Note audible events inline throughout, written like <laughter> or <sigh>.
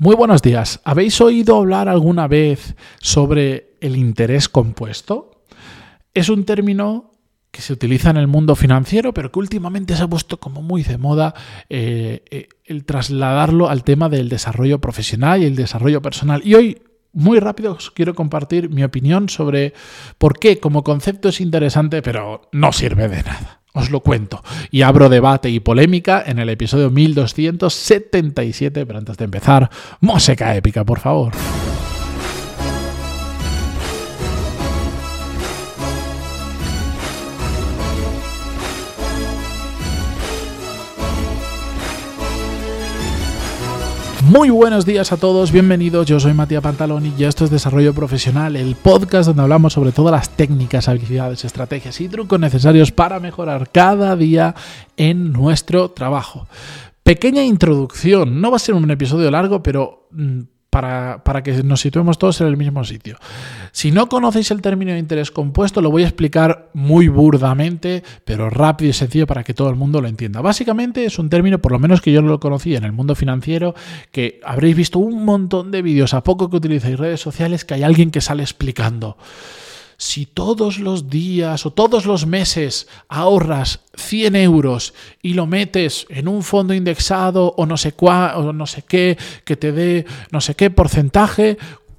Muy buenos días. ¿Habéis oído hablar alguna vez sobre el interés compuesto? Es un término que se utiliza en el mundo financiero, pero que últimamente se ha puesto como muy de moda eh, eh, el trasladarlo al tema del desarrollo profesional y el desarrollo personal. Y hoy, muy rápido, os quiero compartir mi opinión sobre por qué como concepto es interesante, pero no sirve de nada. Os lo cuento. Y abro debate y polémica en el episodio 1277. Pero antes de empezar, música épica, por favor. Muy buenos días a todos, bienvenidos. Yo soy Matías Pantaloni y esto es Desarrollo Profesional, el podcast donde hablamos sobre todas las técnicas, habilidades, estrategias y trucos necesarios para mejorar cada día en nuestro trabajo. Pequeña introducción, no va a ser un episodio largo, pero mm, para, que nos situemos todos en el mismo sitio. Si no conocéis el término de interés compuesto, lo voy a explicar muy burdamente, pero rápido y sencillo para que todo el mundo lo entienda. Básicamente es un término, por lo menos que yo lo conocí en el mundo financiero, que habréis visto un montón de vídeos a poco que utilizáis redes sociales que hay alguien que sale explicando si todos los días o todos los meses ahorras 100 euros y lo metes en un fondo indexado o no sé cuá, o no sé qué, que te dé no sé qué porcentaje,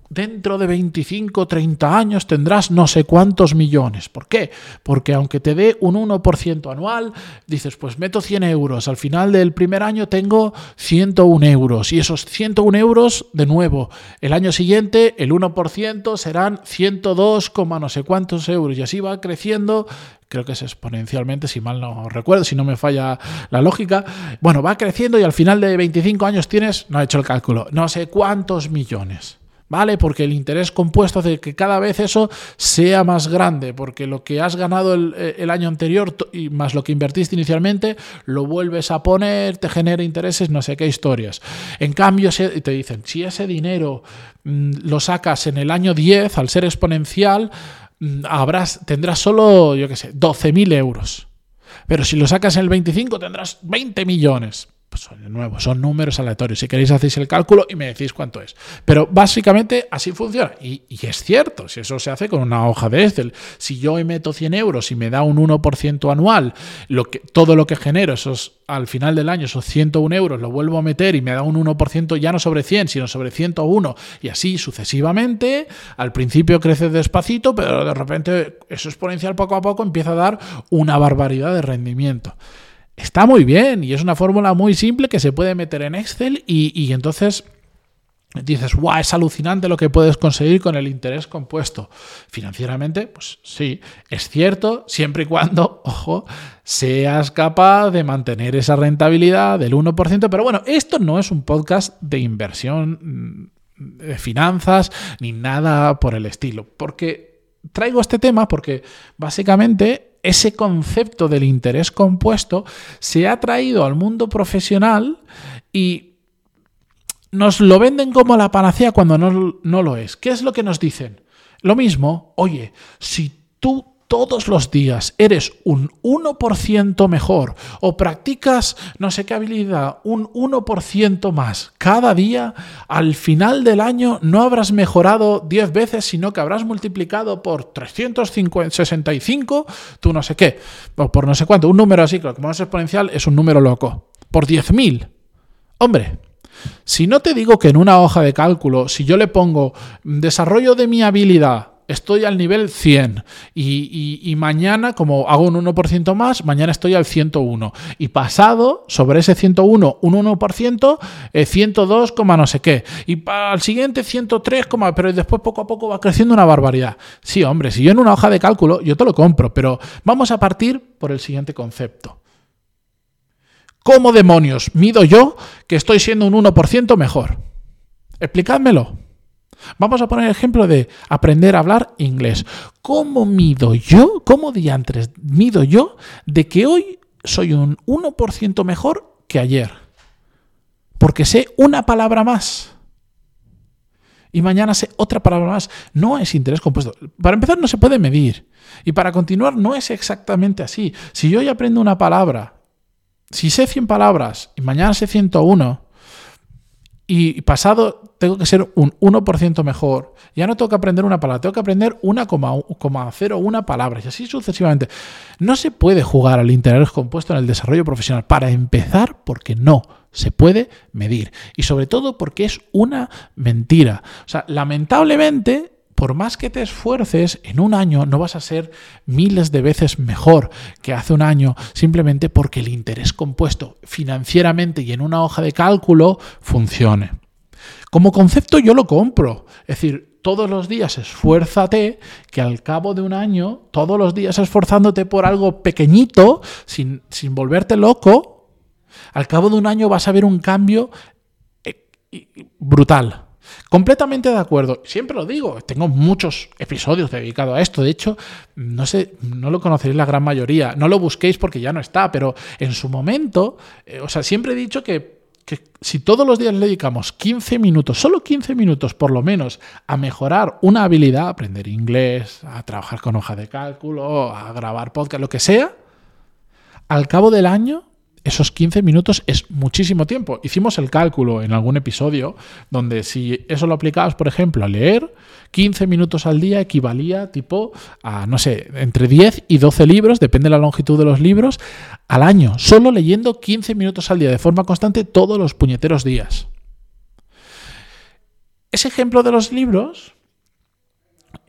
dentro de 25, 30 años tendrás no sé cuántos millones. ¿Por qué? Porque aunque te dé un 1% anual, dices, pues meto 100 euros, al final del primer año tengo 101 euros y esos 101 euros, de nuevo, el año siguiente el 1% serán 102, no sé cuántos euros y así va creciendo creo que es exponencialmente, si mal no recuerdo, si no me falla la lógica. Bueno, va creciendo y al final de 25 años tienes, no he hecho el cálculo, no sé cuántos millones. ¿Vale? Porque el interés compuesto hace que cada vez eso sea más grande, porque lo que has ganado el, eh, año anterior y más lo que invertiste inicialmente, lo vuelves a poner, te genera intereses, no sé qué historias. En cambio, te dicen, si ese dinero mm, lo sacas en el año 10, al ser exponencial, mm, tendrás solo, yo qué sé, 12.000 euros. Pero si lo sacas en el 25, tendrás 20 millones pues de nuevo, son números aleatorios. Si queréis hacéis el cálculo y me decís cuánto es. Pero básicamente así funciona. Y, es cierto, si eso se hace con una hoja de Excel. Si yo meto 100 euros y me da un 1% anual, lo que, todo lo que genero, esos, al final del año, esos 101 euros, lo vuelvo a meter y me da un 1% ya no sobre 100, sino sobre 101. Y así sucesivamente. Al principio crece despacito, pero de repente eso exponencial poco a poco empieza a dar una barbaridad de rendimiento está muy bien y es una fórmula muy simple que se puede meter en Excel y, entonces dices, guau, es alucinante lo que puedes conseguir con el interés compuesto. Financieramente, pues sí, es cierto, siempre y cuando, <laughs> ojo, seas capaz de mantener esa rentabilidad del 1%, pero bueno, esto no es un podcast de inversión mm, de finanzas ni nada por el estilo, porque traigo este tema porque básicamente ese concepto del interés compuesto se ha traído al mundo profesional y nos lo venden como la panacea cuando no, no lo es. ¿Qué es lo que nos dicen? Lo mismo, oye, si tú todos los días eres un 1% mejor o practicas no sé qué habilidad un 1% más. Cada día, al final del año no habrás mejorado 10 veces, sino que habrás multiplicado por 365 tú no sé qué, o por no sé cuánto, un número así, que como es exponencial es un número loco, por 10.000. Hombre, si no te digo que en una hoja de cálculo, si yo le pongo desarrollo de mi habilidad, estoy al nivel 100 y, mañana, como hago un 1% más, mañana estoy al 101. Y pasado, sobre ese 101, un 1%, 102, eh, no sé qué. Y para el siguiente 103, pero después poco a poco va creciendo una barbaridad. Sí, hombre, si yo en una hoja de cálculo, yo te lo compro, pero vamos a partir por el siguiente concepto. ¿Cómo demonios mido yo que estoy siendo un 1% mejor? Explicádmelo. Vamos a poner el ejemplo de aprender a hablar inglés. ¿Cómo mido yo, cómo diantres mido yo de que hoy soy un 1% mejor que ayer? Porque sé una palabra más. Y mañana sé otra palabra más. No es interés compuesto. Para empezar, no se puede medir. Y para continuar, no es exactamente así. Si yo hoy aprendo una palabra, si sé 100 palabras y mañana sé 101, y pasado tengo que ser un 1% mejor. Ya no tengo que aprender una palabra, tengo que aprender 1,01 palabras y así sucesivamente. No se puede jugar al interés compuesto en el desarrollo profesional. Para empezar, porque no se puede medir. Y sobre todo porque es una mentira. O sea, lamentablemente por más que te esfuerces, en un año no vas a ser miles de veces mejor que hace un año, simplemente porque el interés compuesto financieramente y en una hoja de cálculo funcione. Como concepto yo lo compro, es decir, todos los días esfuérzate, que al cabo de un año, todos los días esforzándote por algo pequeñito, sin, sin volverte loco, al cabo de un año vas a ver un cambio eh, brutal. Completamente de acuerdo. Siempre lo digo, tengo muchos episodios dedicados a esto. De hecho, no sé, no lo conoceréis la gran mayoría. No lo busquéis porque ya no está, pero en su momento, eh, o sea, siempre he dicho que, si todos los días le dedicamos 15 minutos, solo 15 minutos por lo menos, a mejorar una habilidad, a aprender inglés, a trabajar con hoja de cálculo, a grabar podcast, lo que sea, al cabo del año esos 15 minutos es muchísimo tiempo. Hicimos el cálculo en algún episodio donde si eso lo aplicabas, por ejemplo, a leer, 15 minutos al día equivalía tipo a, no sé, entre 10 y 12 libros, depende de la longitud de los libros, al año, solo leyendo 15 minutos al día de forma constante todos los puñeteros días. Ese ejemplo de los libros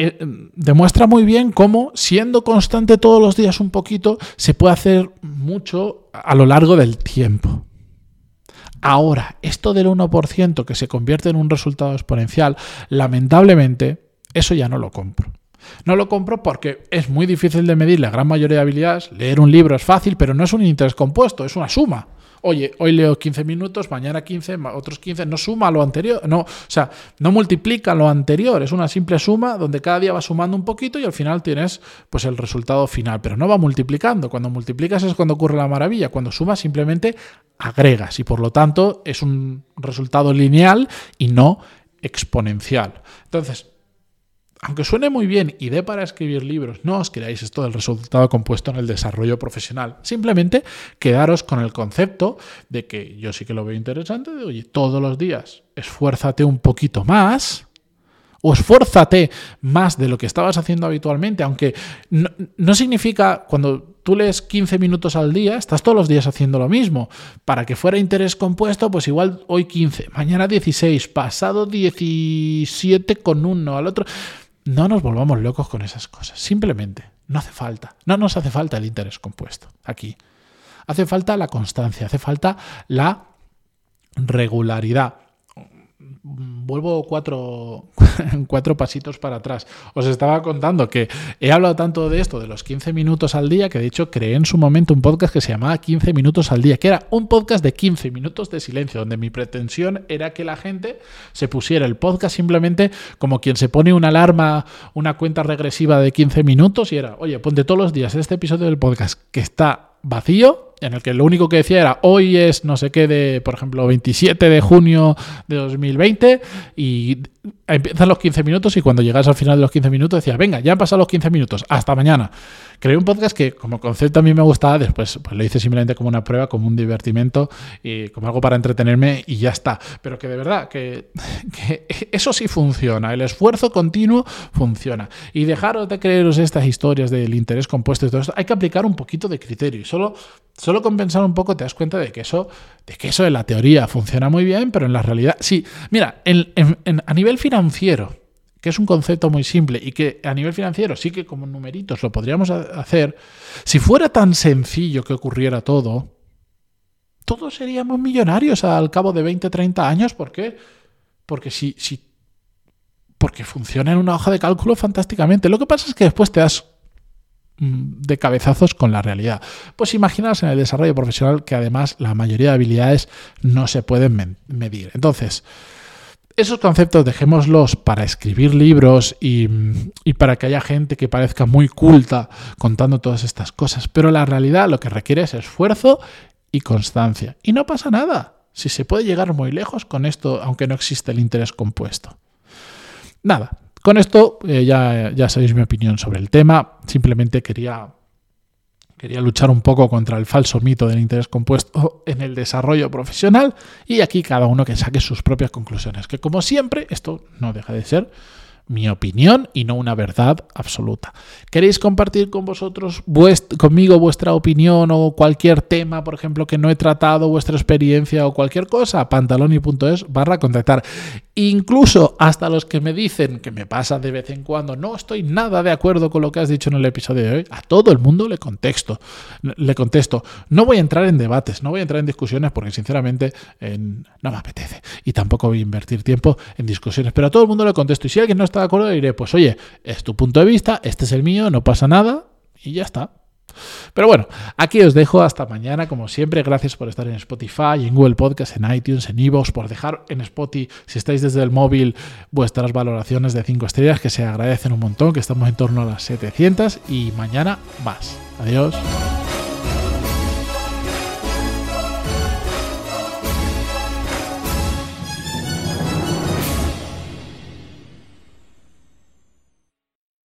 eh, demuestra muy bien cómo, siendo constante todos los días un poquito, se puede hacer mucho a lo largo del tiempo. Ahora, esto del 1% que se convierte en un resultado exponencial, lamentablemente, eso ya no lo compro. No lo compro porque es muy difícil de medir la gran mayoría de habilidades. Leer un libro es fácil, pero no es un interés compuesto, es una suma oye, hoy leo 15 minutos, mañana 15, otros 15, no suma lo anterior, no, o sea, no multiplica lo anterior, es una simple suma donde cada día va sumando un poquito y al final tienes pues el resultado final, pero no va multiplicando, cuando multiplicas es cuando ocurre la maravilla, cuando sumas simplemente agregas y por lo tanto es un resultado lineal y no exponencial. Entonces, aunque suene muy bien y dé para escribir libros, no os creáis esto del resultado compuesto en el desarrollo profesional. Simplemente quedaros con el concepto de que yo sí que lo veo interesante, de oye, todos los días esfuérzate un poquito más o esfuérzate más de lo que estabas haciendo habitualmente, aunque no, no, significa cuando tú lees 15 minutos al día, estás todos los días haciendo lo mismo. Para que fuera interés compuesto, pues igual hoy 15, mañana 16, pasado 17 con uno, al otro. No nos volvamos locos con esas cosas. Simplemente, no hace falta. No nos hace falta el interés compuesto aquí. Hace falta la constancia, hace falta la regularidad vuelvo cuatro, <laughs> cuatro pasitos para atrás. Os estaba contando que he hablado tanto de esto, de los 15 minutos al día, que de hecho creé en su momento un podcast que se llamaba 15 minutos al día, que era un podcast de 15 minutos de silencio, donde mi pretensión era que la gente se pusiera el podcast simplemente como quien se pone una alarma, una cuenta regresiva de 15 minutos y era, oye, ponte todos los días este episodio del podcast que está vacío en el que lo único que decía era hoy es no sé qué de, por ejemplo, 27 de junio de 2020 y empiezan los 15 minutos y cuando llegas al final de los 15 minutos decía, venga, ya han pasado los 15 minutos, hasta mañana. Creé un podcast que como concepto a mí me gustaba, después pues lo hice simplemente como una prueba, como un divertimento y como algo para entretenerme y ya está. Pero que de verdad, que, <laughs> que eso sí funciona, el esfuerzo continuo funciona. Y dejaros de creeros estas historias del interés compuesto y todo esto, hay que aplicar un poquito de criterio y solo Solo con pensar un poco te das cuenta de que eso, de que eso en la teoría funciona muy bien, pero en la realidad. Sí, mira, a nivel financiero, que es un concepto muy simple y que a nivel financiero sí que como numeritos lo podríamos hacer, si fuera tan sencillo que ocurriera todo, todos seríamos millonarios al cabo de 20, 30 años. ¿Por qué? Porque si, si porque funciona en una hoja de cálculo fantásticamente. Lo que pasa es que después te das Mm, de cabezazos con la realidad. Pues imaginaos en el desarrollo profesional que además la mayoría de habilidades no se pueden medir. Entonces, esos conceptos dejémoslos para escribir libros y, para que haya gente que parezca muy culta contando todas estas cosas. Pero la realidad lo que requiere es esfuerzo y constancia. Y no pasa nada. Si se puede llegar muy lejos con esto, aunque no existe el interés compuesto. Nada, con esto eh, ya, ya sabéis mi opinión sobre el tema. Simplemente quería Quería luchar un poco contra el falso mito del interés compuesto en el desarrollo profesional y aquí cada uno que saque sus propias conclusiones, que como siempre esto no deja de ser mi opinión y no una verdad absoluta. ¿Queréis compartir con vosotros, conmigo vuestra opinión o cualquier tema, por ejemplo, que no he tratado, vuestra experiencia o cualquier cosa? pantaloni.es barra contactar. Incluso hasta los que me dicen, que me pasa de vez en cuando, no estoy nada de acuerdo con lo que has dicho en el episodio de hoy, a todo el mundo le contesto. Le contesto. No voy a entrar en debates, no voy a entrar en discusiones porque sinceramente no me apetece. Y tampoco voy a invertir tiempo en discusiones, pero a todo el mundo le contesto. Y si alguien no está de acuerdo, diré, pues oye, es tu punto de vista, este es el mío, no pasa nada y ya está. Pero bueno, aquí os dejo hasta mañana, como siempre. Gracias por estar en Spotify, en Google Podcast, en iTunes, en Evox, por dejar en Spotify, si estáis desde el móvil, vuestras valoraciones de 5 estrellas, que se agradecen un montón, que estamos en torno a las 700 y mañana más. Adiós.